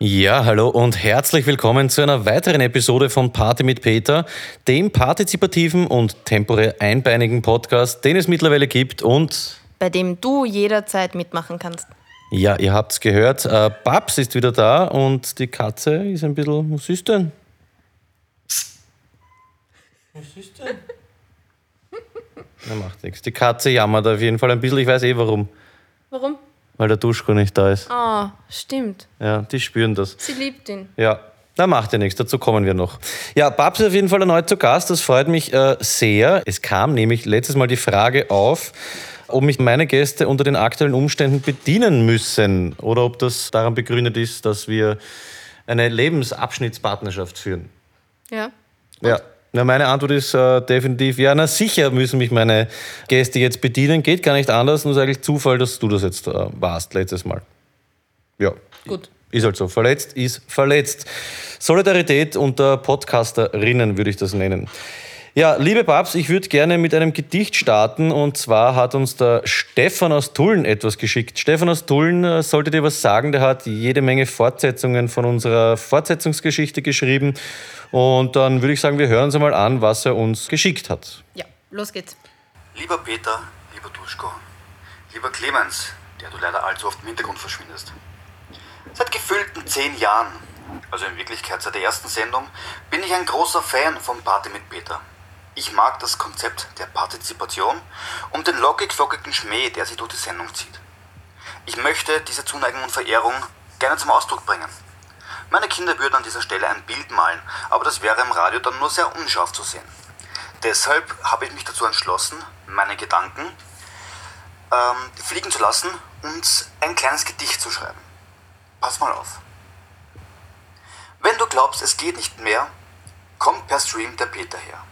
Ja, hallo und herzlich willkommen zu einer weiteren Episode von Party mit Peter, dem partizipativen und temporär einbeinigen Podcast, den es mittlerweile gibt und bei dem du jederzeit mitmachen kannst. Ja, ihr habt's gehört, äh, Babs ist wieder da und die Katze ist ein bisschen. Was ist denn? Was ist denn? Na, macht nichts. Die Katze jammert auf jeden Fall ein bisschen, ich weiß eh warum. Warum? Weil der Duschko nicht da ist. Ah, stimmt. Ja, die spüren das. Sie liebt ihn. Ja, na, macht ja nichts, dazu kommen wir noch. Ja, Babs ist auf jeden Fall erneut zu Gast, das freut mich äh, sehr. Es kam nämlich letztes Mal die Frage auf, ob mich meine Gäste unter den aktuellen Umständen bedienen müssen oder ob das daran begründet ist, dass wir eine Lebensabschnittspartnerschaft führen. Ja. Ja. Na, meine Antwort ist äh, definitiv, ja, na sicher müssen mich meine Gäste jetzt bedienen. Geht gar nicht anders. Nur ist eigentlich Zufall, dass du das jetzt äh, warst letztes Mal. Ja. Gut. Ist halt so. Verletzt ist verletzt. Solidarität unter Podcasterinnen würde ich das nennen. Ja, liebe Babs, ich würde gerne mit einem Gedicht starten und zwar hat uns der Stefan aus Tulln etwas geschickt. Stefan aus Tulln äh, sollte dir was sagen, der hat jede Menge Fortsetzungen von unserer Fortsetzungsgeschichte geschrieben und dann würde ich sagen, wir hören uns einmal an, was er uns geschickt hat. Ja, los geht's. Lieber Peter, lieber Duschko, lieber Clemens, der du leider allzu oft im Hintergrund verschwindest. Seit gefühlten zehn Jahren, also in Wirklichkeit seit der ersten Sendung, bin ich ein großer Fan von Party mit Peter. Ich mag das Konzept der Partizipation und den lockig-flockigen Schmäh, der sich durch die Sendung zieht. Ich möchte diese Zuneigung und Verehrung gerne zum Ausdruck bringen. Meine Kinder würden an dieser Stelle ein Bild malen, aber das wäre im Radio dann nur sehr unscharf zu sehen. Deshalb habe ich mich dazu entschlossen, meine Gedanken ähm, fliegen zu lassen und ein kleines Gedicht zu schreiben. Pass mal auf. Wenn du glaubst, es geht nicht mehr, kommt per Stream der Peter her.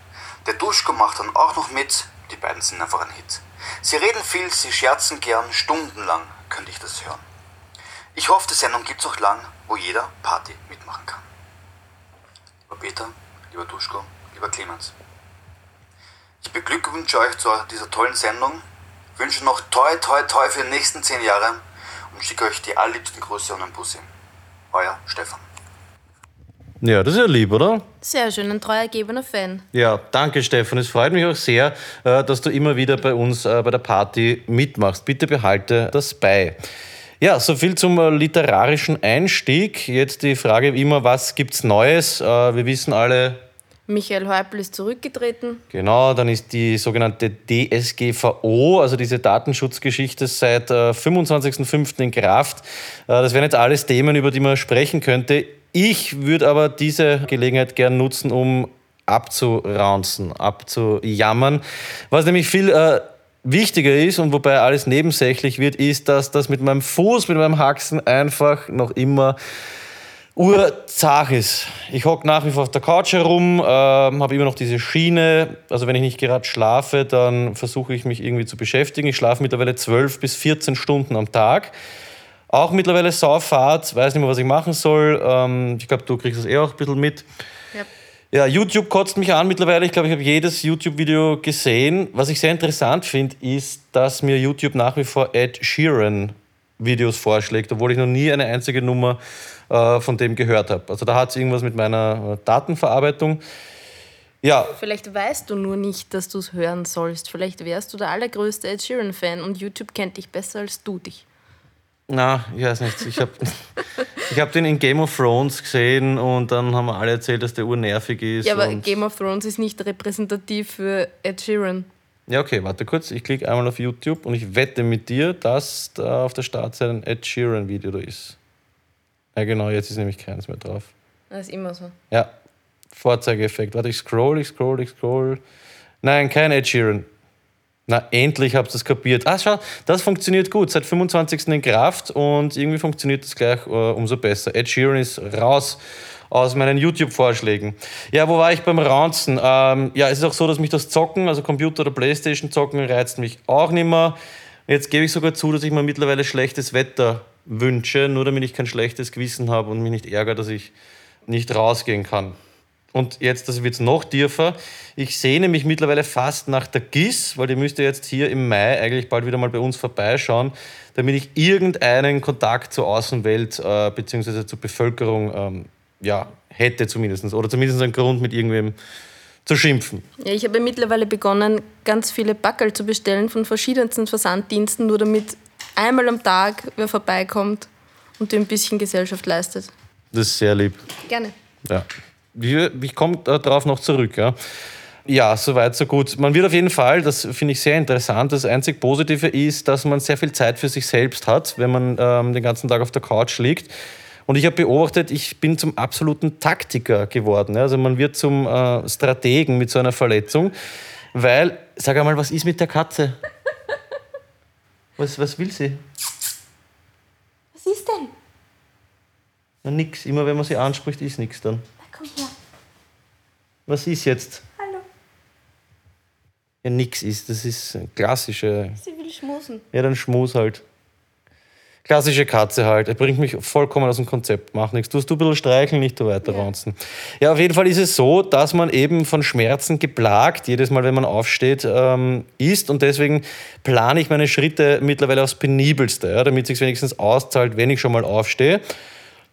Der Duschko macht dann auch noch mit. Die beiden sind einfach ein Hit. Sie reden viel, sie scherzen gern, stundenlang könnte ich das hören. Ich hoffe, die Sendung gibt es auch lang, wo jeder Party mitmachen kann. Lieber Peter, lieber Duschko, lieber Clemens. Ich beglückwünsche euch zu dieser tollen Sendung, wünsche noch toi toi toi für die nächsten zehn Jahre und schicke euch die allerliebsten Grüße und einen Bussi. Euer Stefan. Ja, das ist ja lieb, oder? Sehr schön, ein treu ergebener Fan. Ja, danke Stefan. Es freut mich auch sehr, äh, dass du immer wieder bei uns äh, bei der Party mitmachst. Bitte behalte das bei. Ja, so viel zum äh, literarischen Einstieg. Jetzt die Frage immer, was gibt's Neues? Wir wissen alle, Michael Häupl ist zurückgetreten. Genau, dann ist die sogenannte DSGVO, also diese Datenschutzgeschichte, seit 25.05. in Kraft. Das wären jetzt alles Themen, über die man sprechen könnte. Ich würde aber diese Gelegenheit gern nutzen, um abzuraunzen, abzujammern. Was nämlich viel äh, wichtiger ist und wobei alles nebensächlich wird, ist, dass das mit meinem Fuß, mit meinem Haxen einfach noch immer urzach ist. Ich hocke nach wie vor auf der Couch herum, äh, habe immer noch diese Schiene. Also wenn ich nicht gerade schlafe, dann versuche ich mich irgendwie zu beschäftigen. Ich schlafe mittlerweile 12 bis 14 Stunden am Tag. Auch mittlerweile Sauffahrt, weiß nicht mehr, was ich machen soll. Ähm, ich glaube, du kriegst das eh auch ein bisschen mit. Ja. ja, YouTube kotzt mich an mittlerweile. Ich glaube, ich habe jedes YouTube-Video gesehen. Was ich sehr interessant finde, ist, dass mir YouTube nach wie vor Ed Sheeran Videos vorschlägt, obwohl ich noch nie eine einzige Nummer äh, von dem gehört habe. Also da hat es irgendwas mit meiner äh, Datenverarbeitung. Ja. Vielleicht weißt du nur nicht, dass du es hören sollst. Vielleicht wärst du der allergrößte Ed Sheeran-Fan und YouTube kennt dich besser als du dich. Na, ich weiß nicht. Ich habe ich hab den in Game of Thrones gesehen und dann haben wir alle erzählt, dass der urnervig ist. Ja, aber Game of Thrones ist nicht repräsentativ für Ed Sheeran. Ja, okay, warte kurz. Ich klicke einmal auf YouTube und ich wette mit dir, dass da auf der Startseite ein Ed Sheeran-Video da ist. Ja, genau, jetzt ist nämlich keins mehr drauf. Das ist immer so. Ja, Vorzeigeeffekt. Warte, ich scroll, ich scroll, ich scroll. Nein, kein Ed Sheeran. Na, endlich habt ihr es kapiert. Ah, schau, das funktioniert gut. Seit 25. in Kraft und irgendwie funktioniert das gleich uh, umso besser. Ed Sheeran ist raus aus meinen YouTube-Vorschlägen. Ja, wo war ich beim Raunzen? Ähm, ja, es ist auch so, dass mich das Zocken, also Computer- oder Playstation zocken, reizt mich auch nicht mehr. Jetzt gebe ich sogar zu, dass ich mir mittlerweile schlechtes Wetter wünsche, nur damit ich kein schlechtes Gewissen habe und mich nicht ärgere, dass ich nicht rausgehen kann. Und jetzt, das wird es noch tiefer. Ich sehne mich mittlerweile fast nach der GIS, weil die müsste jetzt hier im Mai eigentlich bald wieder mal bei uns vorbeischauen, damit ich irgendeinen Kontakt zur Außenwelt äh, bzw. zur Bevölkerung ähm, ja, hätte zumindest. Oder zumindest einen Grund mit irgendwem zu schimpfen. Ja, ich habe mittlerweile begonnen, ganz viele Backel zu bestellen von verschiedensten Versanddiensten, nur damit einmal am Tag wer vorbeikommt und dir ein bisschen Gesellschaft leistet. Das ist sehr lieb. Gerne. Ja. Ich, komme darauf noch zurück. Ja. Ja, soweit, so gut. Man wird auf jeden Fall, das finde ich sehr interessant, das einzig Positive ist, dass man sehr viel Zeit für sich selbst hat, wenn man ähm, den ganzen Tag auf der Couch liegt. Und ich habe beobachtet, ich bin zum absoluten Taktiker geworden. Also man wird zum äh, Strategen mit so einer Verletzung, weil, sag einmal, was ist mit der Katze? Was, was will sie? Was ist denn? Na, nix. Immer wenn man sie anspricht, ist nichts dann. Was ist jetzt? Hallo. Ja, nix ist. Das ist klassische. Sie will schmusen. Ja, dann Schmus halt. Klassische Katze halt. Er bringt mich vollkommen aus dem Konzept. Mach nichts. Tust du ein bisschen streicheln, nicht du weiter ja. Ja, auf jeden Fall ist es so, dass man eben von Schmerzen geplagt, jedes Mal, wenn man aufsteht, ähm, ist. Und deswegen plane ich meine Schritte mittlerweile aufs Penibelste, ja, damit es sich wenigstens auszahlt, wenn ich schon mal aufstehe.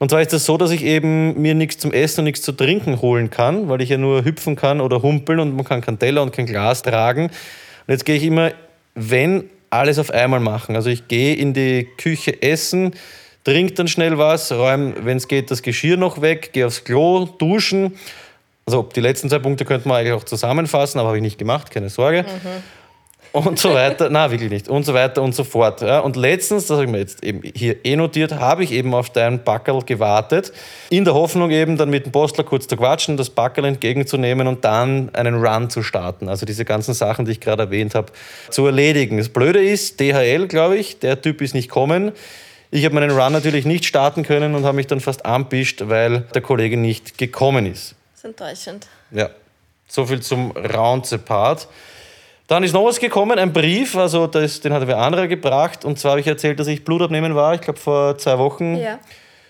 Und zwar ist es das so, dass ich eben mir nichts zum Essen und nichts zu trinken holen kann, weil ich ja nur hüpfen kann oder humpeln und man kann keinen Teller und kein Glas tragen. Und jetzt gehe ich immer, wenn alles auf einmal machen. Also ich gehe in die Küche essen, trinke dann schnell was, räume, wenn es geht, das Geschirr noch weg, gehe aufs Klo, duschen. Also die letzten zwei Punkte könnte man eigentlich auch zusammenfassen, aber habe ich nicht gemacht, keine Sorge. Mhm und so weiter. Na, wirklich nicht. Und so weiter und so fort. Ja. Und letztens, das habe ich mir jetzt eben hier eh notiert, habe ich eben auf deinen Backerl gewartet, in der Hoffnung eben dann mit dem Postler kurz zu quatschen, das Backerl entgegenzunehmen und dann einen Run zu starten. Also diese ganzen Sachen, die ich gerade erwähnt habe, zu erledigen. Das Blöde ist, DHL, glaube ich, der Typ ist nicht kommen. Ich habe meinen Run natürlich nicht starten können und habe mich dann fast anpischt, weil der Kollege nicht gekommen ist. Das ist enttäuschend. Ja, so viel zum Roundsepart. Dann ist noch was gekommen, ein Brief, also das, den hat wer anderer gebracht. Und zwar habe ich erzählt, dass ich Blutabnehmen war, ich glaube vor zwei Wochen, ja.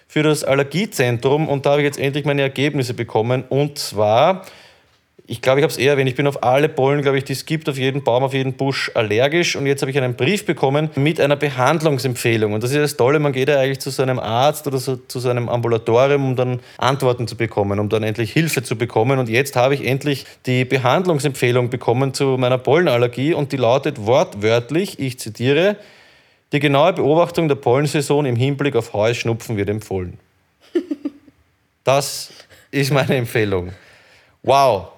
für das Allergiezentrum. Und da habe ich jetzt endlich meine Ergebnisse bekommen. Und zwar ich glaube, ich habe es eher erwähnt, ich bin auf alle Pollen, glaube ich, die es gibt, auf jeden Baum, auf jeden Busch allergisch. Und jetzt habe ich einen Brief bekommen mit einer Behandlungsempfehlung. Und das ist das Tolle, man geht ja eigentlich zu so einem Arzt oder so, zu so einem Ambulatorium, um dann Antworten zu bekommen, um dann endlich Hilfe zu bekommen. Und jetzt habe ich endlich die Behandlungsempfehlung bekommen zu meiner Pollenallergie und die lautet wortwörtlich, ich zitiere, die genaue Beobachtung der Pollensaison im Hinblick auf Heuschnupfen wird empfohlen. Das ist meine Empfehlung. Wow,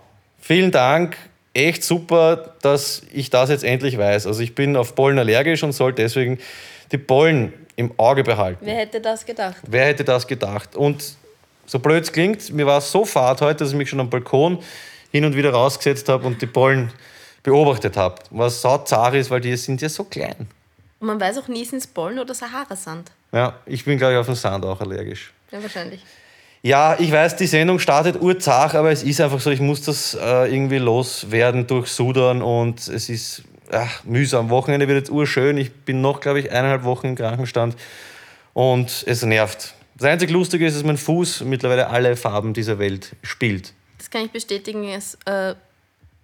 Vielen Dank. Echt super, dass ich das jetzt endlich weiß. Also ich bin auf Pollen allergisch und soll deswegen die Pollen im Auge behalten. Wer hätte das gedacht? Wer hätte das gedacht? Und so blöd es klingt, mir war es so fad heute, dass ich mich schon am Balkon hin und wieder rausgesetzt habe und die Pollen beobachtet habe. Was sauzar ist, weil die sind ja so klein. Und man weiß auch nie, sind es Pollen oder Sahara-Sand. Ja, ich bin, glaube ich, auf den Sand auch allergisch. Ja, wahrscheinlich. Ja, ich weiß, die Sendung startet urzach, aber es ist einfach so, ich muss das äh, irgendwie loswerden durch Sudan und es ist ach, mühsam. Am Wochenende wird jetzt urschön. Ich bin noch, glaube ich, eineinhalb Wochen im Krankenstand und es nervt. Das einzig Lustige ist, dass mein Fuß mittlerweile alle Farben dieser Welt spielt. Das kann ich bestätigen, es ist äh,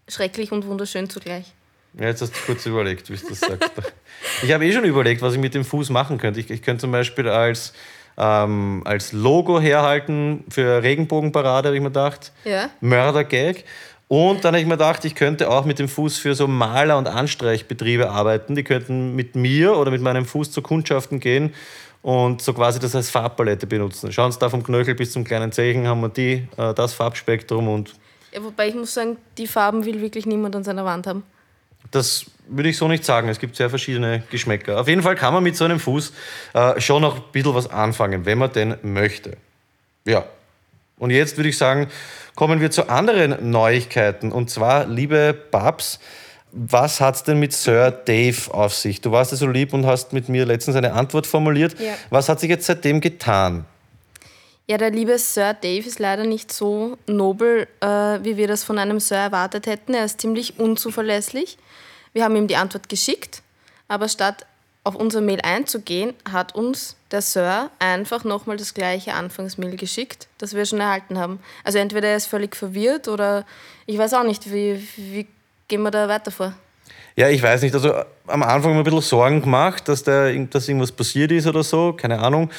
schrecklich und wunderschön zugleich. Ja, jetzt hast du kurz überlegt, wie du das sagst. ich habe eh schon überlegt, was ich mit dem Fuß machen könnte. Ich, ich könnte zum Beispiel als ähm, als Logo herhalten für Regenbogenparade, habe ich mir gedacht. Ja. Mördergag. Und dann habe ich mir gedacht, ich könnte auch mit dem Fuß für so Maler- und Anstreichbetriebe arbeiten. Die könnten mit mir oder mit meinem Fuß zu Kundschaften gehen und so quasi das als Farbpalette benutzen. Schauen Sie da vom Knöchel bis zum kleinen Zeichen haben wir die, äh, das Farbspektrum und. Ja, wobei ich muss sagen, die Farben will wirklich niemand an seiner Wand haben. Das würde ich so nicht sagen. Es gibt sehr verschiedene Geschmäcker. Auf jeden Fall kann man mit so einem Fuß äh, schon noch ein bisschen was anfangen, wenn man denn möchte. Ja. Und jetzt würde ich sagen, kommen wir zu anderen Neuigkeiten. Und zwar, liebe Babs, was hat es denn mit Sir Dave auf sich? Du warst ja so lieb und hast mit mir letztens eine Antwort formuliert. Ja. Was hat sich jetzt seitdem getan? Ja, der liebe Sir Dave ist leider nicht so nobel, äh, wie wir das von einem Sir erwartet hätten. Er ist ziemlich unzuverlässig. Wir haben ihm die Antwort geschickt, aber statt auf unser Mail einzugehen, hat uns der Sir einfach nochmal das gleiche Anfangsmail geschickt, das wir schon erhalten haben. Also entweder er ist völlig verwirrt oder ich weiß auch nicht, wie, wie gehen wir da weiter vor? Ja, ich weiß nicht. Also am Anfang haben wir ein bisschen Sorgen gemacht, dass, da, dass irgendwas passiert ist oder so, keine Ahnung.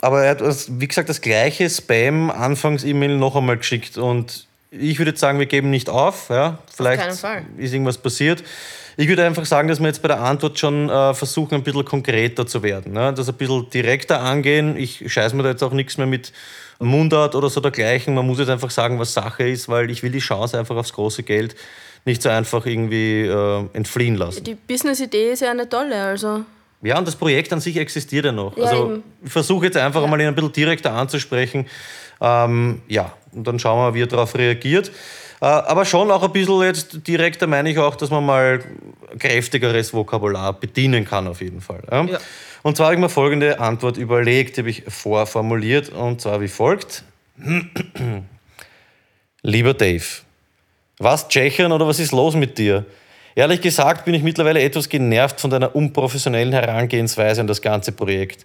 Aber er hat, wie gesagt, das gleiche Spam-Anfangs-E-Mail noch einmal geschickt und ich würde sagen, wir geben nicht auf. Ja? Vielleicht ist irgendwas passiert. Ich würde einfach sagen, dass wir jetzt bei der Antwort schon äh, versuchen, ein bisschen konkreter zu werden. Ne? Das ein bisschen direkter angehen. Ich scheiße mir da jetzt auch nichts mehr mit Mundart oder so dergleichen. Man muss jetzt einfach sagen, was Sache ist, weil ich will die Chance einfach aufs große Geld nicht so einfach irgendwie äh, entfliehen lassen. Die Business-Idee ist ja eine tolle, also. Ja, und das Projekt an sich existiert ja noch. Ja, also eben. ich versuche jetzt einfach ja. mal ihn ein bisschen direkter anzusprechen. Ähm, ja, und dann schauen wir, wie er darauf reagiert. Äh, aber schon auch ein bisschen jetzt direkter meine ich auch, dass man mal kräftigeres Vokabular bedienen kann, auf jeden Fall. Ja? Ja. Und zwar habe ich mir folgende Antwort überlegt, die habe ich vorformuliert, und zwar wie folgt. Lieber Dave, was Tschechien oder was ist los mit dir? Ehrlich gesagt bin ich mittlerweile etwas genervt von deiner unprofessionellen Herangehensweise an das ganze Projekt.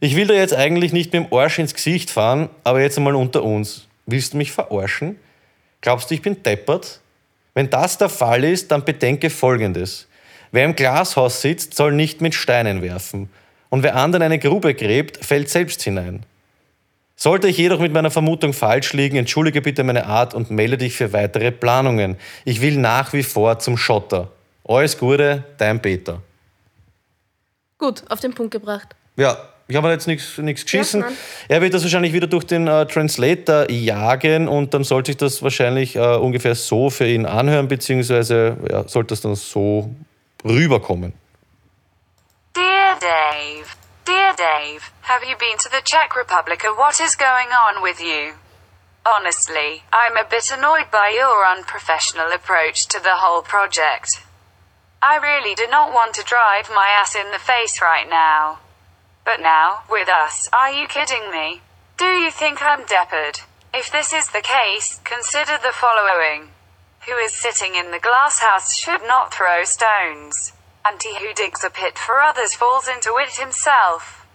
Ich will da jetzt eigentlich nicht mit dem Arsch ins Gesicht fahren, aber jetzt einmal unter uns. Willst du mich verarschen? Glaubst du, ich bin deppert? Wenn das der Fall ist, dann bedenke Folgendes. Wer im Glashaus sitzt, soll nicht mit Steinen werfen. Und wer anderen eine Grube gräbt, fällt selbst hinein. Sollte ich jedoch mit meiner Vermutung falsch liegen, entschuldige bitte meine Art und melde dich für weitere Planungen. Ich will nach wie vor zum Schotter. Alles Gute, dein Peter. Gut, auf den Punkt gebracht. Ja, ich habe jetzt nichts geschissen. Ja, er wird das wahrscheinlich wieder durch den äh, Translator jagen und dann sollte sich das wahrscheinlich äh, ungefähr so für ihn anhören, beziehungsweise ja, sollte das dann so rüberkommen. Dear Dave, dear Dave, have you been to the Czech Republic or what is going on with you? Honestly, I'm a bit annoyed by your unprofessional approach to the whole project. I really do not want to drive my ass in the face right now. But now, with us, are you kidding me? Do you think I'm dappered? If this is the case, consider the following. Who is sitting in the glass house should not throw stones. And he who digs a pit for others falls into it himself.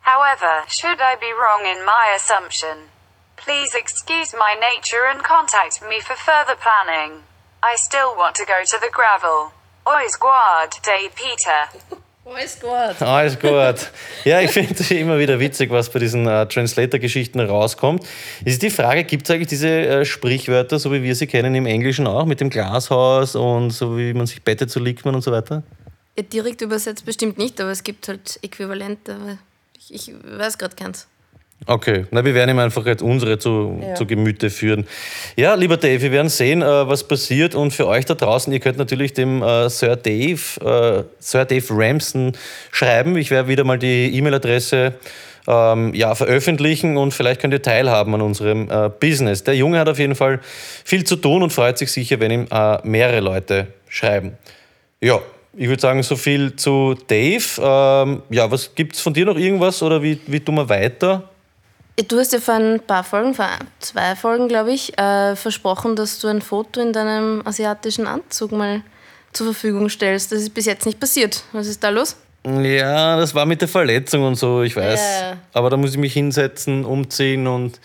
However, should I be wrong in my assumption? Please excuse my nature and contact me for further planning. I still want to go to the gravel. Ois guard, day Peter. Alles gut. Alles gut. Ja, ich finde es immer wieder witzig, was bei diesen äh, Translator-Geschichten rauskommt. Ist die Frage, gibt es eigentlich diese äh, Sprichwörter, so wie wir sie kennen im Englischen auch, mit dem Glashaus und so wie man sich bettet, so liegt man und so weiter? Ja, direkt übersetzt bestimmt nicht, aber es gibt halt Äquivalente. Ich, ich weiß gerade keins. Okay, na, wir werden ihm einfach jetzt unsere zu, ja. zu Gemüte führen. Ja, lieber Dave, wir werden sehen, äh, was passiert. Und für euch da draußen, ihr könnt natürlich dem äh, Sir Dave, äh, Sir Dave Ramsden schreiben. Ich werde wieder mal die E-Mail-Adresse ähm, ja, veröffentlichen und vielleicht könnt ihr teilhaben an unserem äh, Business. Der Junge hat auf jeden Fall viel zu tun und freut sich sicher, wenn ihm äh, mehrere Leute schreiben. Ja, ich würde sagen, so viel zu Dave. Ähm, ja, was gibt es von dir noch irgendwas oder wie, wie tun wir weiter? Du hast ja vor ein paar Folgen, vor zwei Folgen, glaube ich, äh, versprochen, dass du ein Foto in deinem asiatischen Anzug mal zur Verfügung stellst. Das ist bis jetzt nicht passiert. Was ist da los? Ja, das war mit der Verletzung und so, ich weiß. Ja. Aber da muss ich mich hinsetzen, umziehen und.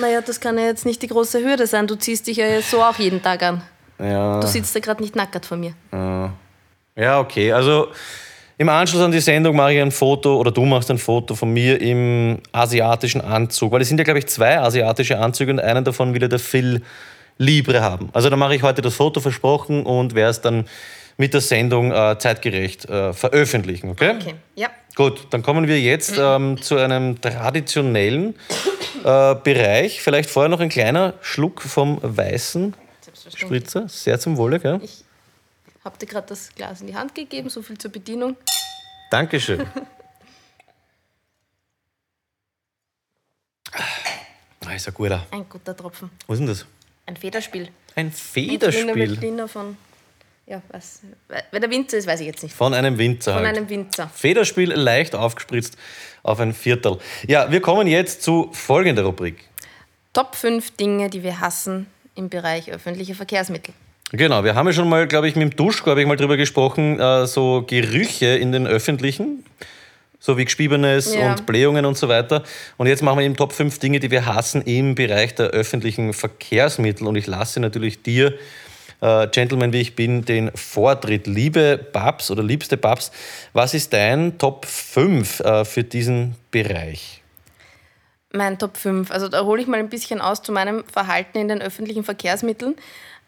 Naja, das kann ja jetzt nicht die große Hürde sein. Du ziehst dich ja so auch jeden Tag an. Ja. Du sitzt da gerade nicht nackert vor mir. Ja, ja okay. Also im Anschluss an die Sendung mache ich ein Foto oder du machst ein Foto von mir im asiatischen Anzug, weil es sind ja, glaube ich, zwei asiatische Anzüge und einen davon will ja der Phil Libre haben. Also da mache ich heute das Foto versprochen und werde es dann mit der Sendung äh, zeitgerecht äh, veröffentlichen, okay? Okay, ja. Gut, dann kommen wir jetzt ähm, zu einem traditionellen äh, Bereich. Vielleicht vorher noch ein kleiner Schluck vom weißen Spritzer. Sehr zum Wohle, gell? Ich habe dir gerade das Glas in die Hand gegeben, so viel zur Bedienung. Dankeschön. ah, ist ein guter. Ein guter Tropfen. Was ist denn das? Ein Federspiel. Ein Federspiel? Ein von, ja, was, wer der Winzer ist, weiß ich jetzt nicht. Von einem Winzer Von halt. einem Winzer. Federspiel leicht aufgespritzt auf ein Viertel. Ja, wir kommen jetzt zu folgender Rubrik. Top 5 Dinge, die wir hassen im Bereich öffentliche Verkehrsmittel. Genau, wir haben ja schon mal, glaube ich, mit dem Duschko habe ich mal drüber gesprochen, äh, so Gerüche in den öffentlichen, so wie Gespiebenes Ja. und Blähungen und so weiter. Und jetzt machen wir eben Top 5 Dinge, die wir hassen im Bereich der öffentlichen Verkehrsmittel. Und ich lasse natürlich dir, äh, Gentleman wie ich bin, den Vortritt. Liebe Babs oder liebste Babs, was ist dein Top 5 äh, für diesen Bereich? Mein Top 5. Also da hole ich mal ein bisschen aus zu meinem Verhalten in den öffentlichen Verkehrsmitteln.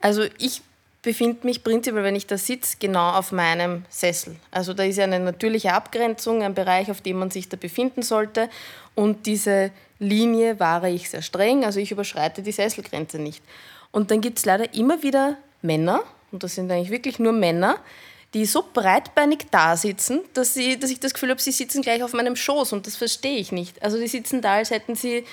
Also ich befinde mich prinzipiell, wenn ich da sitze, genau auf meinem Sessel. Also da ist ja eine natürliche Abgrenzung, ein Bereich, auf dem man sich da befinden sollte. Und diese Linie wahre ich sehr streng, also ich überschreite die Sesselgrenze nicht. Und dann gibt es leider immer wieder Männer, und das sind eigentlich wirklich nur Männer, die so breitbeinig da sitzen, dass, sie, dass ich das Gefühl habe, sie sitzen gleich auf meinem Schoß und das verstehe ich nicht. Also die sitzen da, als hätten sie,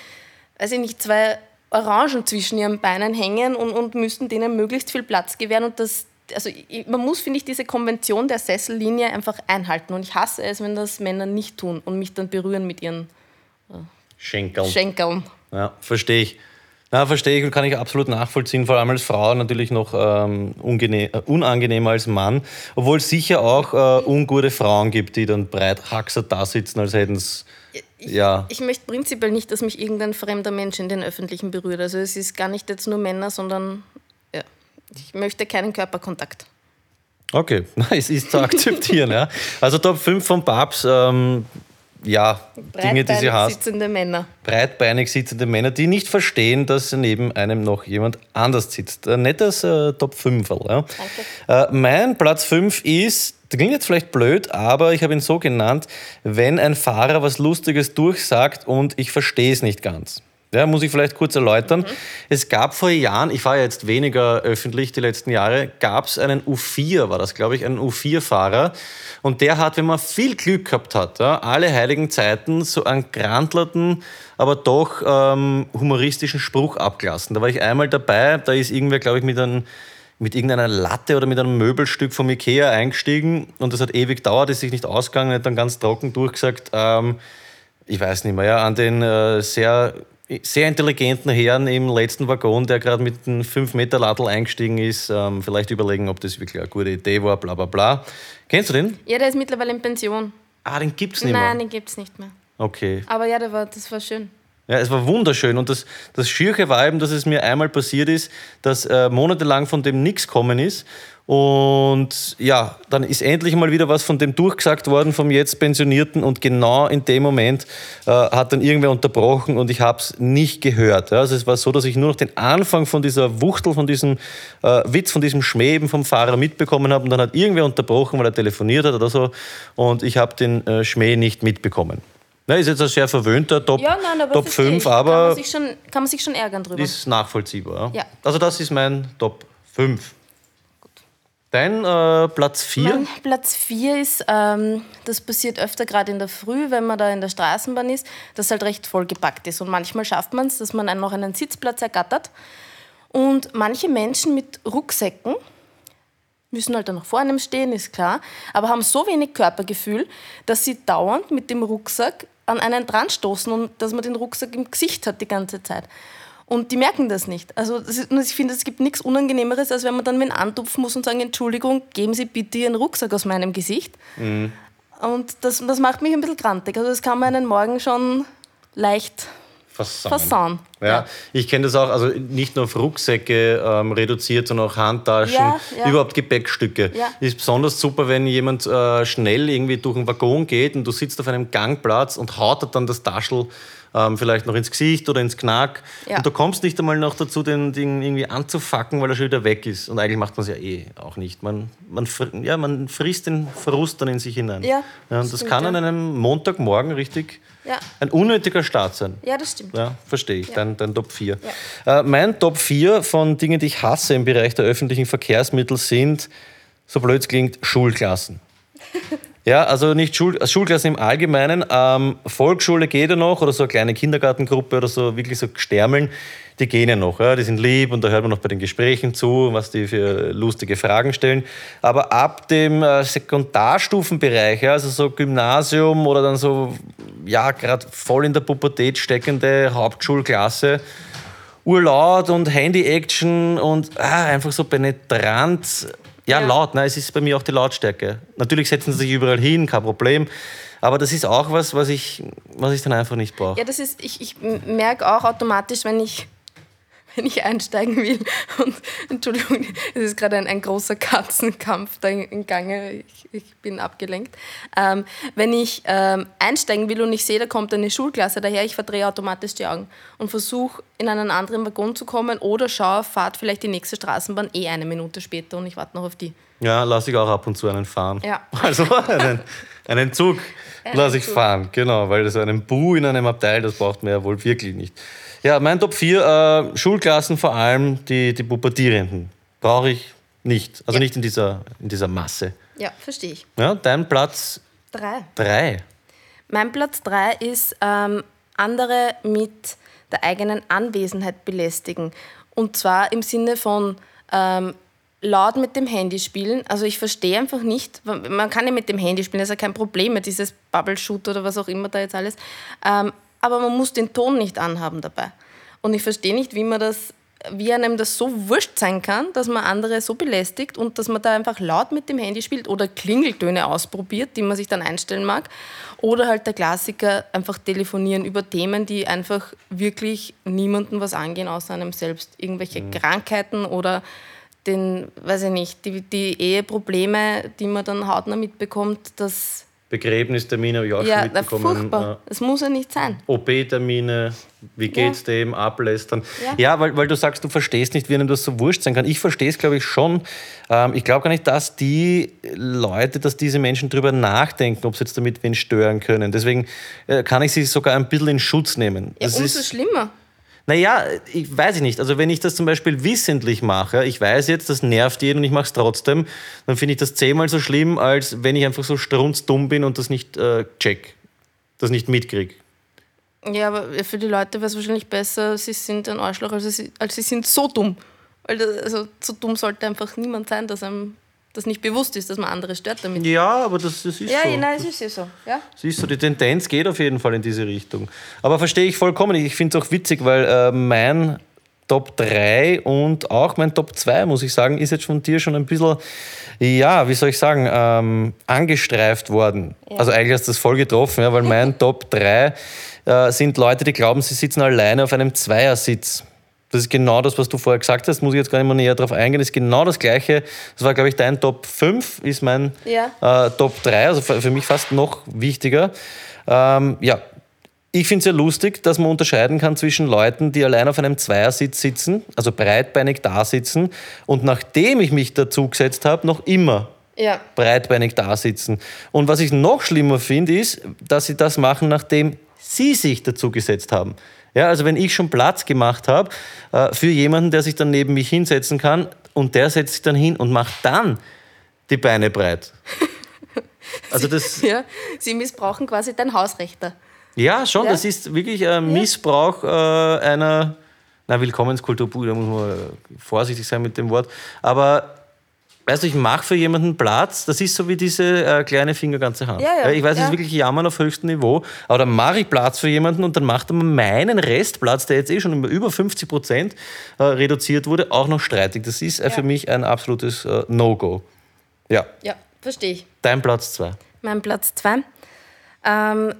weiß ich nicht, zwei Orangen zwischen ihren Beinen hängen und, und müssten denen möglichst viel Platz gewähren und das also man muss, finde ich, diese Konvention der Sessellinie einfach einhalten. Und ich hasse es, wenn das Männer nicht tun und mich dann berühren mit ihren Schenkel. Schenkeln. Ja, verstehe ich. Na, verstehe ich und kann ich absolut nachvollziehen, vor allem als Frau natürlich noch ähm, äh, unangenehmer als Mann. Obwohl es sicher auch äh, ungute Frauen gibt, die dann breit haxert da sitzen, als hätten es. Ja, Ich möchte prinzipiell nicht, dass mich irgendein fremder Mensch in den Öffentlichen berührt. Also es ist gar nicht jetzt nur Männer, sondern ja, ich möchte keinen Körperkontakt. okay, es ist zu akzeptieren. ja. Also Top 5 von Babs, ähm, ja, Dinge, die sie Breitbeinig hasst. sitzende Männer. breitbeinig sitzende Männer, die nicht verstehen, dass neben einem noch jemand anders sitzt. Ein nettes äh, Top 5. Ja. Äh, mein Platz 5 ist, das klingt jetzt vielleicht blöd, aber ich habe ihn so genannt, wenn ein Fahrer was Lustiges durchsagt und ich verstehe es nicht ganz. Ja, muss ich vielleicht kurz erläutern. Es gab vor Jahren, ich fahre ja jetzt weniger öffentlich die letzten Jahre, gab es einen U4, war das glaube ich, einen U4-Fahrer. Und der hat, wenn man viel Glück gehabt hat, ja, alle heiligen Zeiten so einen grantlerten, aber doch ähm, humoristischen Spruch abgelassen. Da war ich einmal dabei, da ist irgendwer, glaube ich, mit einem mit irgendeiner Latte oder mit einem Möbelstück vom Ikea eingestiegen und das hat ewig gedauert, ist sich nicht ausgegangen, hat dann ganz trocken durchgesagt, ähm, ich weiß nicht mehr, ja, an den äh, sehr, sehr intelligenten Herrn im letzten Waggon, der gerade mit einem 5-Meter-Ladl eingestiegen ist, ähm, vielleicht überlegen, ob das wirklich eine gute Idee war, bla bla bla. Kennst du den? Ja, der ist mittlerweile in Pension. Ah, den gibt's nicht Nein, mehr. den gibt es nicht mehr. Okay. Aber ja, der war, das war schön. Ja, es war wunderschön. Und das, das Schirche war eben, dass es mir einmal passiert ist, dass äh, monatelang von dem nichts kommen ist. Und ja, dann ist endlich mal wieder was von dem durchgesagt worden, vom jetzt Pensionierten. Und genau in dem Moment äh, hat dann irgendwer unterbrochen und ich habe es nicht gehört. Ja, also es war so, dass ich nur noch den Anfang von dieser Wuchtel, von diesem äh, Witz, von diesem Schmäh eben vom Fahrer mitbekommen habe. Und dann hat irgendwer unterbrochen, weil er telefoniert hat oder so. Und ich habe den äh, Schmäh nicht mitbekommen. Ja, ist jetzt ein sehr verwöhnter Top, Ja, nein, aber Top verstehe 5, ich. Kann aber man, sich schon, kann man sich schon ärgern drüber. ist nachvollziehbar. Ja. Also das ist mein Top 5. Dein äh, Platz 4? Mein Platz 4 ist, ähm, das passiert öfter gerade in der Früh, wenn man da in der Straßenbahn ist, dass halt recht vollgepackt ist. Und manchmal schafft man es, dass man noch einen Sitzplatz ergattert. Und manche Menschen mit Rucksäcken müssen halt dann noch vor einem stehen, ist klar, aber haben so wenig Körpergefühl, dass sie dauernd mit dem Rucksack an einen dran stoßen und dass man den Rucksack im Gesicht hat die ganze Zeit. Und die merken das nicht. Also ist, ich finde, es gibt nichts Unangenehmeres, als wenn man dann wen antupfen muss und sagen, Entschuldigung, geben Sie bitte Ihren Rucksack aus meinem Gesicht. Und das, das macht mich ein bisschen grantig. Also das kann man einen Morgen schon leicht Versauen. versauen. Ja, ich kenne das auch, also nicht nur auf Rucksäcke ähm, reduziert, sondern auch Handtaschen, Ja, ja. überhaupt Gepäckstücke. Ja. Ist besonders super, wenn jemand äh, schnell irgendwie durch einen Waggon geht und du sitzt auf einem Gangplatz und haut dann das Taschel ähm, vielleicht noch ins Gesicht oder ins Knack Ja. und du kommst nicht einmal noch dazu, den Ding irgendwie anzufacken, weil er schon wieder weg ist. Und eigentlich macht man es ja eh auch nicht. Man, man, ja, man frisst den Verlust dann in sich hinein. Ja, und das stimmt, kann ja. an einem Montagmorgen richtig Ja. ein unnötiger Start sein. Ja, das stimmt. Ja, verstehe ich. Dein, dein Top 4. Äh, mein Top 4 von Dingen, die ich hasse im Bereich der öffentlichen Verkehrsmittel sind, so blöd es klingt, Schulklassen. Ja, also nicht Schul also Schulklassen im Allgemeinen. Ähm, Volksschule geht ja noch oder so eine kleine Kindergartengruppe oder so, wirklich so Stärmeln, die gehen ja noch. Ja, die sind lieb und da hört man noch bei den Gesprächen zu, was die für lustige Fragen stellen. Aber ab dem äh, Sekundarstufenbereich, ja, also so Gymnasium oder dann so, ja, gerade voll in der Pubertät steckende Hauptschulklasse, urlaut und Handy-Action und ah, einfach so penetrant. Ja, Ja. laut, ne? es ist bei mir auch die Lautstärke. Natürlich setzen sie sich überall hin, kein Problem. Aber das ist auch was, was ich, was ich dann einfach nicht brauche. Ja, das ist, ich, ich merke auch automatisch, wenn ich, wenn ich einsteigen will. Und Entschuldigung, es ist gerade ein, ein großer Katzenkampf da in, Gange. Ich, ich bin abgelenkt. Ähm, wenn ich ähm, einsteigen will und ich sehe, da kommt eine Schulklasse daher, ich verdrehe automatisch die Augen und versuche in einen anderen Waggon zu kommen oder schaue, fahrt vielleicht die nächste Straßenbahn eh eine Minute später und ich warte noch auf die. Ja, lasse ich auch ab und zu einen fahren. Ja. Also einen, einen Zug lasse ich Zug. fahren, genau, weil so einen Bu in einem Abteil, das braucht man ja wohl wirklich nicht. Ja, mein Top 4, äh, Schulklassen vor allem, die, die Pubertierenden, brauche ich nicht. Also Ja. nicht in dieser, in dieser Masse. Ja, verstehe ich. Ja, dein Platz Drei. 3. Mein Platz 3 ist ähm, andere mit der eigenen Anwesenheit belästigen. Und zwar im Sinne von ähm, laut mit dem Handy spielen. Also ich verstehe einfach nicht, man kann ja mit dem Handy spielen, das ist ja kein Problem, mit dieses Bubble Shoot oder was auch immer da jetzt alles. Ähm, aber man muss den Ton nicht anhaben dabei. Und ich verstehe nicht, wie man das wie einem das so wurscht sein kann, dass man andere so belästigt und dass man da einfach laut mit dem Handy spielt oder Klingeltöne ausprobiert, die man sich dann einstellen mag. Oder halt der Klassiker, einfach telefonieren über Themen, die einfach wirklich niemandem was angehen, außer einem selbst. Irgendwelche Krankheiten oder den, weiß ich nicht, die, die Eheprobleme, die man dann hautnah mitbekommt, das Begräbnistermine habe ich auch ja, schon mitbekommen. furchtbar. Das muss ja nicht sein. OP-Termine, wie geht's dem, ablästern. Ja, Ja. weil, weil du sagst, du verstehst nicht, wie einem das so wurscht sein kann. Ich verstehe es, glaube ich, schon. Ähm, ich glaube gar nicht, dass die Leute, dass diese Menschen drüber nachdenken, ob sie jetzt damit wen stören können. Deswegen äh, kann ich sie sogar ein bisschen in Schutz nehmen. Ja, Das umso ist, schlimmer. Naja, ich weiß ich nicht. Also wenn ich das zum Beispiel wissentlich mache, ich weiß jetzt, das nervt jeden und ich mache es trotzdem, dann finde ich das zehnmal so schlimm, als wenn ich einfach so strunzdumm bin und das nicht äh, check, das nicht mitkrieg. Ja, aber für die Leute wäre es wahrscheinlich besser, sie sind ein Arschloch, als sie, als sie sind so dumm. Also, so dumm sollte einfach niemand sein, dass einem das nicht bewusst ist, dass man andere stört damit. Ja, aber das, das ist Ja, so. ja, nein, es ist ja so. Ja? Siehst du, die Tendenz geht auf jeden Fall in diese Richtung. Aber verstehe ich vollkommen. Ich finde es auch witzig, weil äh, mein Top 3 und auch mein Top 2, muss ich sagen, ist jetzt von dir schon ein bisschen, ja, wie soll ich sagen, ähm, angestreift worden. Also eigentlich hast du das voll getroffen, ja, weil mein Top 3 äh, sind Leute, die glauben, sie sitzen alleine auf einem Zweiersitz. Das ist genau das, was du vorher gesagt hast, muss ich jetzt gar nicht mehr näher drauf eingehen. Das ist genau das Gleiche. Das war, glaube ich, dein Top 5, ist mein Ja. äh, Top 3, also für, für mich fast noch wichtiger. Ähm, ja, ich finde es ja lustig, dass man unterscheiden kann zwischen Leuten, die allein auf einem Zweiersitz sitzen, also breitbeinig da sitzen, und nachdem ich mich dazu gesetzt habe, noch immer Ja. breitbeinig da sitzen. Und was ich noch schlimmer finde, ist, dass sie das machen, nachdem sie sich dazu gesetzt haben. Ja, also wenn ich schon Platz gemacht habe äh, für jemanden, der sich dann neben mich hinsetzen kann und der setzt sich dann hin und macht dann die Beine breit. Also das, ja. Sie missbrauchen quasi dein Hausrechter. ja schon, Ja. das ist wirklich äh, Missbrauch äh, einer na, Willkommenskultur, da muss man vorsichtig sein mit dem Wort. Aber weißt du, ich mache für jemanden Platz, das ist so wie diese äh, kleine Finger, ganze Hand. Ja, ja, ich weiß, ist ja. wirklich Jammern auf höchstem Niveau, aber dann mache ich Platz für jemanden und dann macht er meinen Restplatz, der jetzt eh schon über- über 50 Prozent äh, reduziert wurde, auch noch streitig. Das ist äh, für mich ein absolutes äh, No-Go. Ja, Ja, verstehe ich. dein Platz zwei. Mein Platz zwei ähm,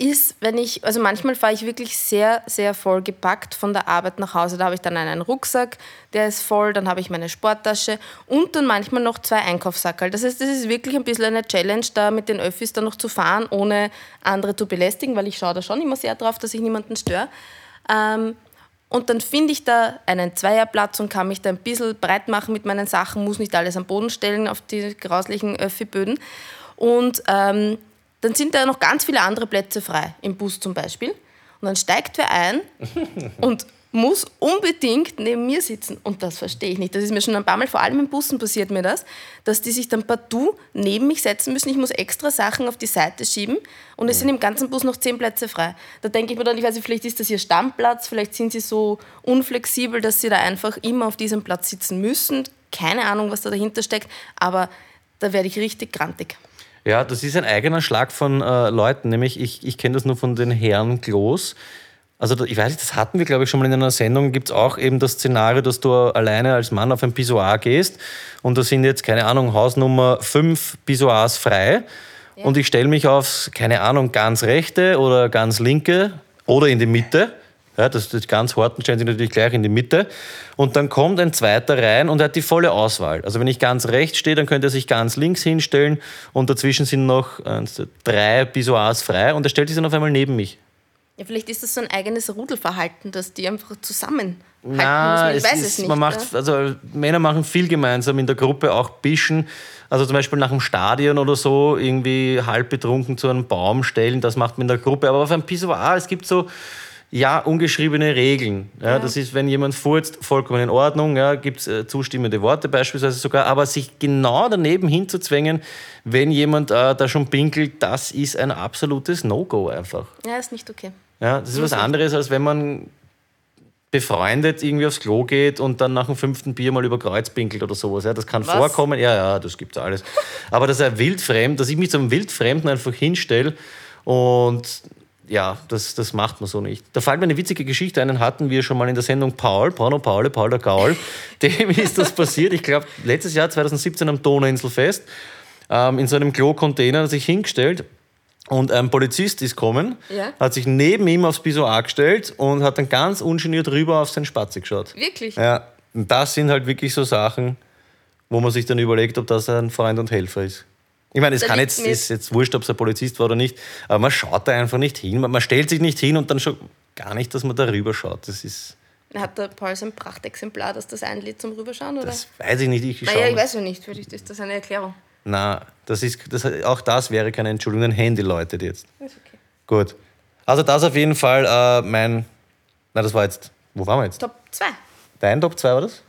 ist, wenn ich, also manchmal fahre ich wirklich sehr, sehr voll gepackt von der Arbeit nach Hause. Da habe ich dann einen Rucksack, der ist voll, dann habe ich meine Sporttasche und dann manchmal noch zwei Einkaufssackerl. Das heißt, das ist wirklich ein bisschen eine Challenge, da mit den Öffis dann noch zu fahren, ohne andere zu belästigen, weil ich schaue da schon immer sehr drauf, dass ich niemanden störe. Ähm, und dann finde ich da einen Zweierplatz und kann mich da ein bisschen breit machen mit meinen Sachen, muss nicht alles am Boden stellen auf die grauslichen Öffi-Böden. Und ähm, dann sind da noch ganz viele andere Plätze frei, im Bus zum Beispiel. Und dann steigt wer ein und muss unbedingt neben mir sitzen. Und das verstehe ich nicht. Das ist mir schon ein paar Mal, vor allem in Bussen passiert mir das, dass die sich dann partout neben mich setzen müssen. Ich muss extra Sachen auf die Seite schieben und es sind im ganzen Bus noch zehn Plätze frei. Da denke ich mir dann, ich weiß nicht, vielleicht ist das ihr Stammplatz, vielleicht sind sie so unflexibel, dass sie da einfach immer auf diesem Platz sitzen müssen. Keine Ahnung, was da dahinter steckt, aber da werde ich richtig grantig. Ja, das ist ein eigener Schlag von äh, Leuten, nämlich ich, ich kenne das nur von den Herren Klos. Also ich weiß nicht, das hatten wir, glaube ich, schon mal in einer Sendung. Gibt es auch eben das Szenario, dass du alleine als Mann auf ein Pissoir gehst und da sind jetzt, keine Ahnung, Hausnummer fünf Pissoirs frei und ich stelle mich aufs, keine Ahnung, ganz rechte oder ganz linke oder in die Mitte. Ja, das, das ganz Horten stellen sich natürlich gleich in die Mitte. Und dann kommt ein zweiter rein und er hat die volle Auswahl. Also wenn ich ganz rechts stehe, dann könnte er sich ganz links hinstellen und dazwischen sind noch drei Pissoirs frei und er stellt sich dann auf einmal neben mich. Ja, vielleicht ist das so ein eigenes Rudelverhalten, dass die einfach zusammenhalten Na, müssen. es Ich weiß ist, es nicht. man macht, also Männer machen viel gemeinsam in der Gruppe, auch Bischen. Also zum Beispiel nach dem Stadion oder so irgendwie halb betrunken zu einem Baum stellen, das macht man in der Gruppe. Aber auf einem Pissoir, es gibt so, ja, ungeschriebene Regeln. Ja, Das ist, wenn jemand furzt, vollkommen in Ordnung, ja, gibt es äh, zustimmende Worte beispielsweise sogar, aber sich genau daneben hinzuzwängen, wenn jemand äh, da schon pinkelt, das ist ein absolutes No-Go einfach. Ja, ist nicht okay. Ja, das ist was anderes, als wenn man befreundet irgendwie aufs Klo geht und dann nach dem fünften Bier mal über Kreuz pinkelt oder sowas. Ja, das kann Was? vorkommen. Ja, ja, das gibt's alles. Aber dass er wildfremd, dass ich mich zum Wildfremden einfach hinstelle und ja, das, das macht man so nicht. Da fällt mir eine witzige Geschichte ein, hatten wir schon mal in der Sendung Paul, Paul, Paul der Gaul. Dem ist das passiert, ich glaube, letztes Jahr, 2017 am Donauinselfest, ähm, in so einem Klo-Container hat sich hingestellt und ein Polizist ist gekommen, Ja. hat sich neben ihm aufs Pissoir gestellt und hat dann ganz ungeniert rüber auf seinen Spatzi geschaut. Wirklich? Ja, und das sind halt wirklich so Sachen, wo man sich dann überlegt, ob das ein Freund und Helfer ist. Ich meine, es kann jetzt, ist jetzt wurscht, ob es ein Polizist war oder nicht, aber man schaut da einfach nicht hin. Man, man stellt sich nicht hin und dann schon gar nicht, dass man da rüber schaut. Das ist, Hat der Paul so ein Prachtexemplar, dass das einlädt zum Rüberschauen? Oder? das weiß ich nicht. Ich naja, ich weiß ja nicht. Vielleicht ist das eine Erklärung. Na, das ist, das, auch das wäre keine Entschuldigung. Ein Handy läutet jetzt. Ist okay. Gut. Also das auf jeden Fall äh, mein, na das war jetzt, wo waren wir jetzt? Top 2. Dein Top 2 war das?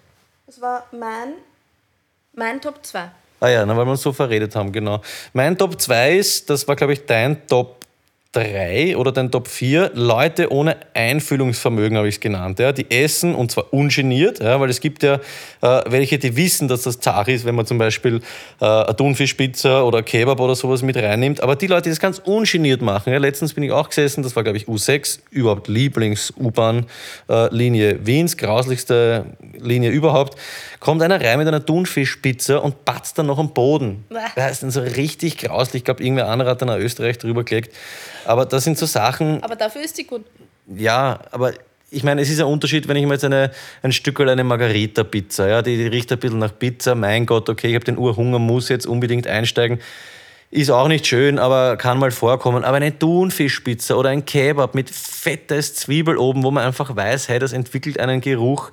Das war mein, mein Top 2. Ah ja, weil wir uns so verredet haben, genau. Mein Top 2 ist, das war, glaube ich, dein Top 3 oder dein Top 4, Leute ohne Einfühlungsvermögen, habe ich es genannt. Ja, die essen und zwar ungeniert, ja, weil es gibt ja äh, welche, die wissen, dass das zart ist, wenn man zum Beispiel äh, eine Thunfischpizza oder Kebab oder sowas mit reinnimmt. Aber die Leute, die das ganz ungeniert machen, ja, letztens bin ich auch gesessen, das war, glaube ich, U6, überhaupt Lieblings-U-Bahn-Linie Wiens, grauslichste Linie überhaupt, kommt einer rein mit einer Thunfischpizza und patzt dann noch am Boden. Das ist dann so richtig grauslich. Ich glaube, irgendwer anderer hat dann nach Österreich drüber gelegt. Aber das sind so Sachen, Aber dafür ist die gut. ja, aber ich meine, es ist ein Unterschied, wenn ich mir jetzt eine, ein Stück eine Margarita-Pizza, ja, die, die riecht ein bisschen nach Pizza, mein Gott, okay, ich habe den Urhunger, muss jetzt unbedingt einsteigen. Ist auch nicht schön, aber kann mal vorkommen. Aber eine Thunfischpizza oder ein Kebab mit fettes Zwiebel oben, wo man einfach weiß, hey, das entwickelt einen Geruch,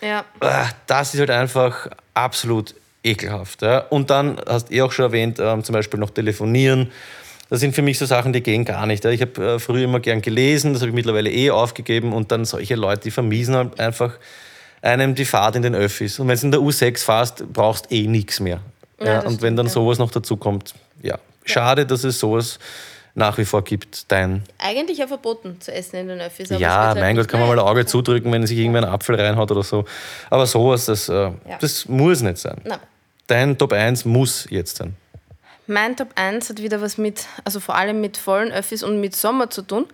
Ja. Ah, das ist halt einfach absolut ekelhaft. Ja. Und dann hast du eh auch schon erwähnt, ähm, zum Beispiel noch telefonieren. Das sind für mich so Sachen, die gehen gar nicht. Ich habe äh, früher immer gern gelesen, das habe ich mittlerweile eh aufgegeben. Und dann solche Leute, die vermiesen halt einfach einem die Fahrt in den Öffis. Und wenn du in der U6 fährst, brauchst eh nichts mehr. Ja, Ja, und wenn dann ja. sowas noch dazu kommt, ja. Schade, dass es sowas nach wie vor gibt. Dein Eigentlich ja verboten zu essen in den Öffis. ja, halt mein Gott, kann man mal ein Auge zudrücken, wenn sich irgendwer einen Apfel reinhaut oder so. Aber sowas, das, äh, das muss nicht sein. Nein. Dein Top 1 muss jetzt sein. Mein Top 1 hat wieder was mit, also vor allem mit vollen Öffis und mit Sommer zu tun.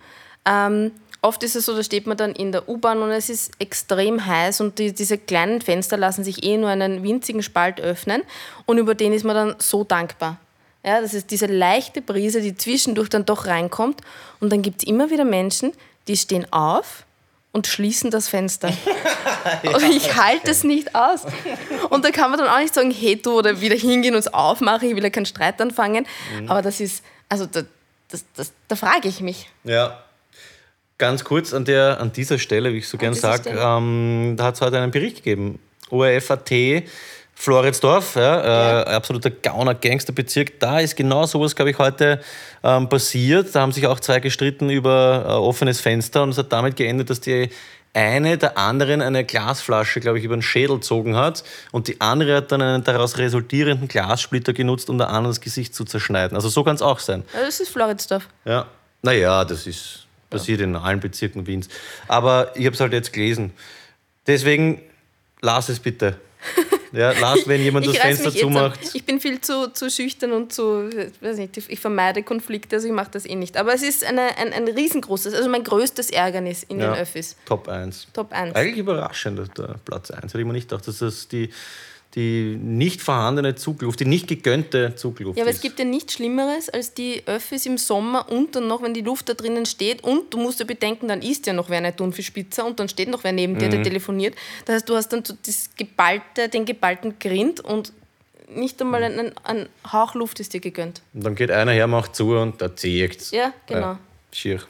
Ähm, oft ist es so, da steht man dann in der U-Bahn und es ist extrem heiß und die, diese kleinen Fenster lassen sich eh nur einen winzigen Spalt öffnen und über den ist man dann so dankbar. Ja, das ist diese leichte Brise, die zwischendurch dann doch reinkommt und dann gibt es immer wieder Menschen, die stehen auf und schließen das Fenster. Und ich halte es nicht aus. Und da kann man dann auch nicht sagen, hey du, oder wieder hingehen und es aufmachen, ich will ja keinen Streit anfangen. Mhm. Aber das ist, also da, das, das, da frage ich mich. Ja. Ganz kurz an, der, an dieser Stelle, wie ich so gern dieser sage, ähm, da hat es heute einen Bericht gegeben. ORF.at, Floridsdorf, ja, Äh, absoluter Gauner-Gangsterbezirk. Da ist genau sowas, glaube ich, heute ähm, passiert. Da haben sich auch zwei gestritten über äh, offenes Fenster und es hat damit geendet, dass die eine der anderen eine Glasflasche, glaube ich, über den Schädel gezogen hat und die andere hat dann einen daraus resultierenden Glassplitter genutzt, um der anderen das Gesicht zu zerschneiden. Also so kann es auch sein. Ja, Das ist Floridsdorf. Ja, naja, das ist passiert in allen Bezirken Wiens. Aber ich habe es halt jetzt gelesen. Deswegen lass es bitte. Ja, lass, wenn jemand das Ich Fenster zumacht. Ich bin viel zu, zu schüchtern und zu, weiß nicht, ich vermeide Konflikte, also ich mache das eh nicht. Aber es ist eine, ein, ein riesengroßes, also mein größtes Ärgernis in Ja, den Öffis. Top 1. Top 1. Eigentlich überraschend, der Platz 1. Hätte ich mir nicht gedacht, dass das die, die nicht vorhandene Zugluft, die nicht gegönnte Zugluft Ja, aber ist. es gibt ja nichts Schlimmeres als die Öffis im Sommer und dann noch, wenn die Luft da drinnen steht und du musst ja bedenken, dann isst ja noch wer eine Thunfischpizza und dann steht noch wer neben dir, der Mhm. telefoniert. Das heißt, du hast dann das geballte, den geballten Grind und nicht einmal ein, ein, ein Hauch Luft ist dir gegönnt. Und dann geht einer her, macht zu und da zieht's. Ja, genau. Ja, schier.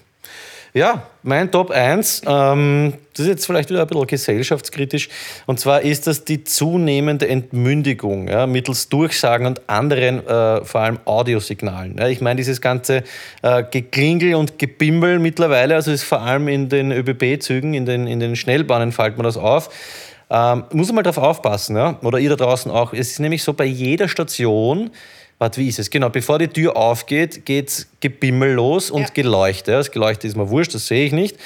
Ja, mein Top 1, ähm, das ist jetzt vielleicht wieder ein bisschen gesellschaftskritisch, und zwar ist das die zunehmende Entmündigung ja, mittels Durchsagen und anderen, äh, vor allem Audiosignalen. Ja, ich meine, dieses ganze äh, Geklingel und Gebimmel mittlerweile, also ist vor allem in den ÖBB-Zügen, in den, in den Schnellbahnen fällt man das auf. Ähm, muss man mal drauf aufpassen, ja? oder ihr da draußen auch. Es ist nämlich so, bei jeder Station, warte, wie ist es? Genau, bevor die Tür aufgeht, geht's Gebimmel los und Ja. Geleuchte. Das Geleuchte ist mir wurscht, das sehe ich nicht.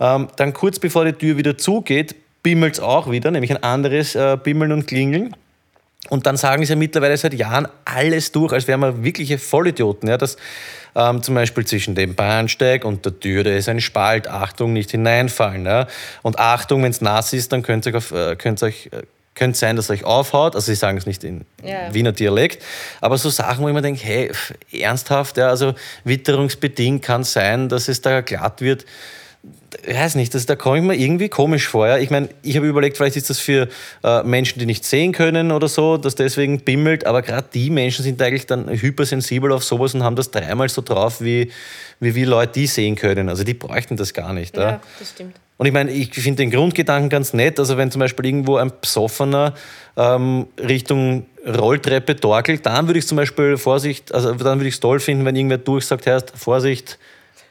Ähm, dann kurz bevor die Tür wieder zugeht, bimmelt es auch wieder, nämlich ein anderes äh, Bimmeln und Klingeln. Und dann sagen sie ja mittlerweile seit Jahren alles durch, als wären wir wirkliche Vollidioten. Ja, dass ähm, zum Beispiel zwischen dem Bahnsteig und der Tür, da ist ein Spalt, Achtung, nicht hineinfallen. Ja. Und Achtung, wenn es nass ist, dann könnt ihr euch, auf, äh, könnt euch äh, könnte sein, dass es euch aufhaut. Also sie sagen es nicht in Ja. Wiener Dialekt. Aber so Sachen, wo ich mir denke, hey, pff, ernsthaft, ja, also witterungsbedingt kann es sein, dass es da glatt wird ich weiß nicht, das, da komme ich mir irgendwie komisch vor. Ja? Ich meine, ich habe überlegt, vielleicht ist das für äh, Menschen, die nicht sehen können oder so, dass deswegen bimmelt, aber gerade die Menschen sind eigentlich dann hypersensibel auf sowas und haben das dreimal so drauf, wie, wie wir Leute, die sehen können. Also die bräuchten das gar nicht. Ja? Ja, das stimmt. Und ich meine, ich finde den Grundgedanken ganz nett. Also wenn zum Beispiel irgendwo ein Psoffener ähm, Richtung Rolltreppe torkelt, dann würde ich zum Beispiel Vorsicht, also dann würde ich es toll finden, wenn irgendwer durchsagt, heißt, Vorsicht,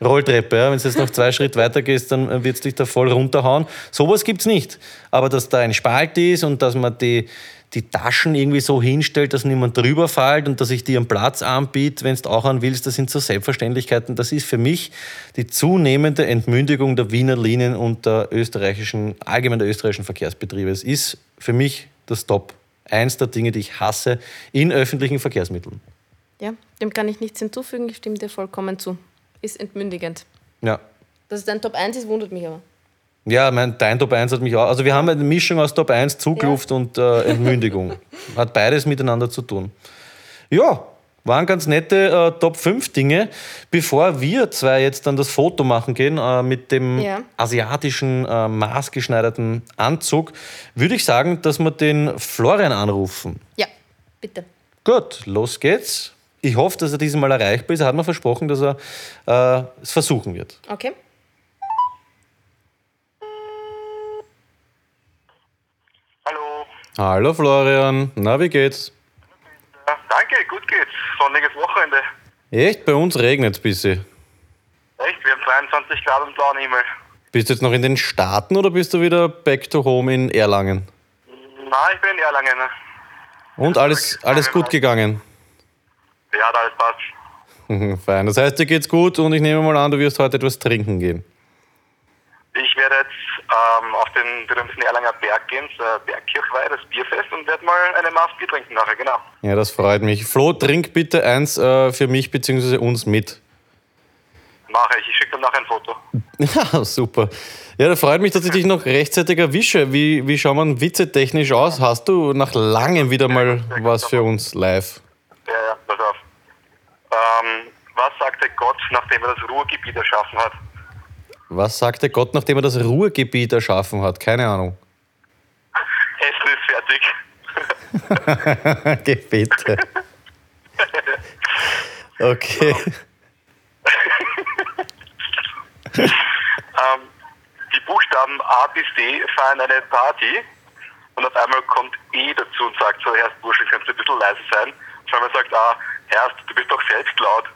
Rolltreppe. Ja? Wenn du jetzt noch zwei Schritte weiter gehst, dann wird es dich da voll runterhauen. Sowas gibt es nicht. Aber dass da ein Spalt ist und dass man die, die Taschen irgendwie so hinstellt, dass niemand drüber fällt und dass ich dir einen Platz anbiete, wenn du auch an willst, das sind so Selbstverständlichkeiten. Das ist für mich die zunehmende Entmündigung der Wiener Linien und der österreichischen, allgemein der österreichischen Verkehrsbetriebe. Es ist für mich das Top. Eins der Dinge, die ich hasse in öffentlichen Verkehrsmitteln. Ja, dem kann ich nichts hinzufügen, ich stimme dir vollkommen zu. Ist entmündigend. Ja. Dass es dein Top 1 ist, wundert mich aber. Ja, mein, dein Top 1 hat mich auch. Also wir haben eine Mischung aus Top 1, Zugluft und äh, Entmündigung. Hat beides miteinander zu tun. Ja, waren ganz nette äh, Top 5 Dinge. Bevor wir zwei jetzt dann das Foto machen gehen äh, mit dem Ja. asiatischen äh, maßgeschneiderten Anzug, würde ich sagen, dass wir den Florian anrufen. Ja, bitte. Gut, los geht's. Ich hoffe, dass er dieses Mal erreichbar ist. Er hat mir versprochen, dass er äh, es versuchen wird. Okay. Hallo. Florian, na wie geht's? Ja, danke, gut geht's. Sonniges Wochenende. Echt? Bei uns regnet es ein bisschen. Echt? Wir haben 22 Grad und blauen Himmel. Bist du jetzt noch in den Staaten oder bist du wieder back to home in Erlangen? Na, ich bin in Erlangen. Und alles, alles gut gegangen? Ja, da alles passt. Fein. Das heißt, dir geht's gut und ich nehme mal an, du wirst heute etwas trinken gehen. Ich werde jetzt ähm, auf den berühmten Erlanger Berg gehen, zur Bergkirchweih, das Bierfest, und werde mal eine Maß Bier trinken nachher, genau. Ja, das freut mich. Flo, trink bitte eins äh, für mich bzw. uns mit. Mache ich. Ich schicke dann nachher ein Foto. Ja, super. Ja, da freut mich, dass ich dich noch rechtzeitig erwische. Wie, wie schauen wir witzetechnisch aus? Hast du nach langem wieder mal was für uns live? Ja, ja, pass auf. Ähm, was sagte Gott, nachdem er das Ruhrgebiet erschaffen hat? Was sagte Gott, nachdem er das Ruhrgebiet erschaffen hat? Keine Ahnung. Essen ist fertig. Geh bitte. Okay. Ähm, die Buchstaben A bis D feiern eine Party und auf einmal kommt E dazu und sagt so, Herrst Burschen, kannst du ein bisschen leise sein? Und auf einmal sagt A, Herrst, du bist doch selbst laut.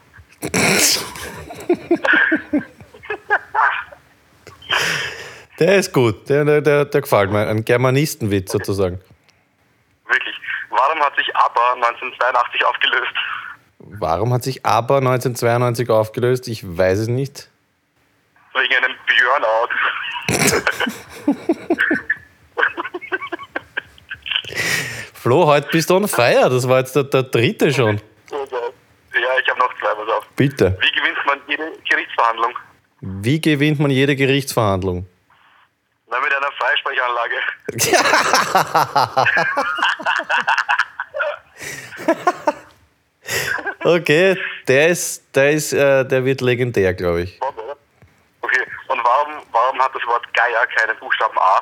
Der ist gut. Der, der, der, der gefällt mir. Ein Germanistenwitz sozusagen. Wirklich. Warum hat sich ABBA 1982 aufgelöst? Warum hat sich ABBA 1992 aufgelöst? Ich weiß es nicht. Wegen einem Burnout. Flo, heute bist du on fire. Das war jetzt der, der dritte schon. Ja, ich habe noch zwei, pass auf. Bitte. Wie gewinnt man jede Gerichtsverhandlung? Wie gewinnt man jede Gerichtsverhandlung? Na, mit einer Freisprechanlage. Okay, der ist, der ist, äh, der wird legendär, glaube ich. Okay, und warum, warum hat das Wort Geier keinen Buchstaben A?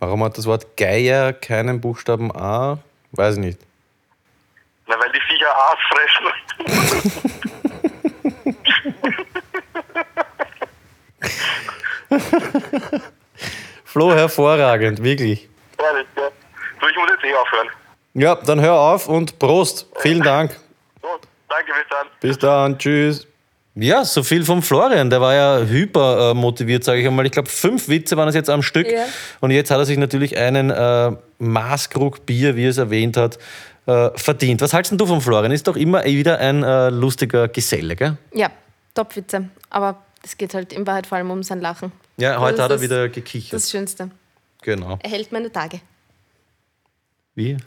Warum hat das Wort Geier keinen Buchstaben A? Weiß ich nicht. Na, weil die Viecher Aas fressen. Flo, hervorragend, wirklich. Ehrlich, ja. Du, ich muss jetzt eh aufhören. Ja, dann hör auf und Prost. Vielen Dank. So, danke, bis dann. Bis dann, tschüss. Ja, so viel vom Florian. Der war ja hyper äh, motiviert, sage ich einmal. Ich glaube, fünf Witze waren es jetzt am Stück. Ja. Und jetzt hat er sich natürlich einen äh, Maßkrug Bier, wie er es erwähnt hat, äh, verdient. Was hältst denn du vom Florian? Ist doch immer wieder ein äh, lustiger Geselle, gell? Ja, Topwitze. Aber es geht halt in Wahrheit vor allem um sein Lachen. Ja, heute hat er wieder gekichert. Das Schönste. genau. Er hält meine Tage. Wie?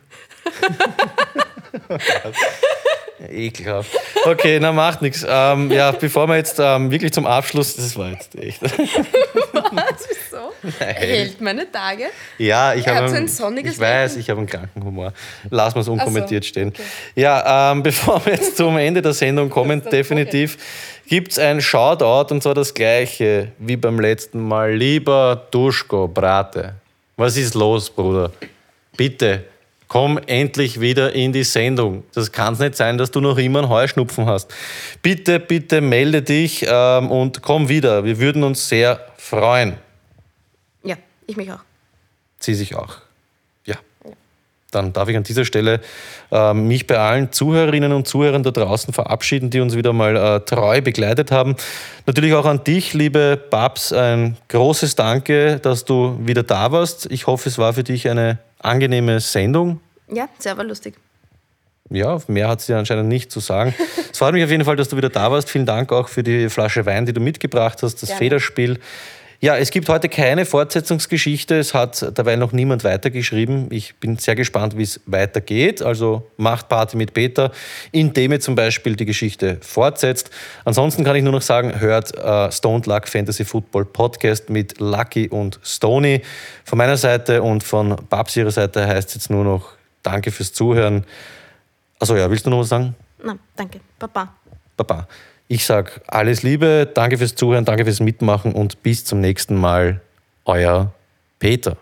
Ekelhaft. Okay, na macht nichts. Ähm, ja, bevor wir jetzt ähm, wirklich zum Abschluss, das war jetzt echt. Was? Wieso? Hält meine Tage. Ja, ich habe so ein sonniges Ich weiß, Lächeln. ich habe einen kranken Humor. Lass mal es unkommentiert so, stehen. okay. Ja, ähm, bevor wir jetzt zum Ende der Sendung kommen, definitiv gibt es ein Shoutout und zwar das gleiche wie beim letzten Mal. Lieber Duschko Brate, was ist los, Bruder? Bitte, komm endlich wieder in die Sendung. Das kann es nicht sein, dass du noch immer einen Heuschnupfen hast. Bitte, bitte melde dich ähm, und komm wieder. Wir würden uns sehr freuen. Ja, ich mich auch. Sie sich auch. Ja. Dann darf ich an dieser Stelle ähm, mich bei allen Zuhörerinnen und Zuhörern da draußen verabschieden, die uns wieder mal äh, treu begleitet haben. Natürlich auch an dich, liebe Babs, ein großes Danke, dass du wieder da warst. Ich hoffe, es war für dich eine angenehme Sendung. Ja, sehr war lustig. Ja, mehr hat sie anscheinend nicht zu sagen. Es freut mich auf jeden Fall, dass du wieder da warst. Vielen Dank auch für die Flasche Wein, die du mitgebracht hast, das Gerne. Federspiel. Ja, es gibt heute keine Fortsetzungsgeschichte. Es hat dabei noch niemand weitergeschrieben. Ich bin sehr gespannt, wie es weitergeht. Also macht Party mit Peter, indem ihr zum Beispiel die Geschichte fortsetzt. Ansonsten kann ich nur noch sagen, hört äh, Stoned Luck Fantasy Football Podcast mit Lucky und Stony. Von meiner Seite und von Babs ihrer Seite heißt es jetzt nur noch Danke fürs Zuhören. Also ja, willst du noch was sagen? Na, danke. Papa. Baba. Ich sag alles Liebe, danke fürs Zuhören, danke fürs Mitmachen und bis zum nächsten Mal. Euer Peter.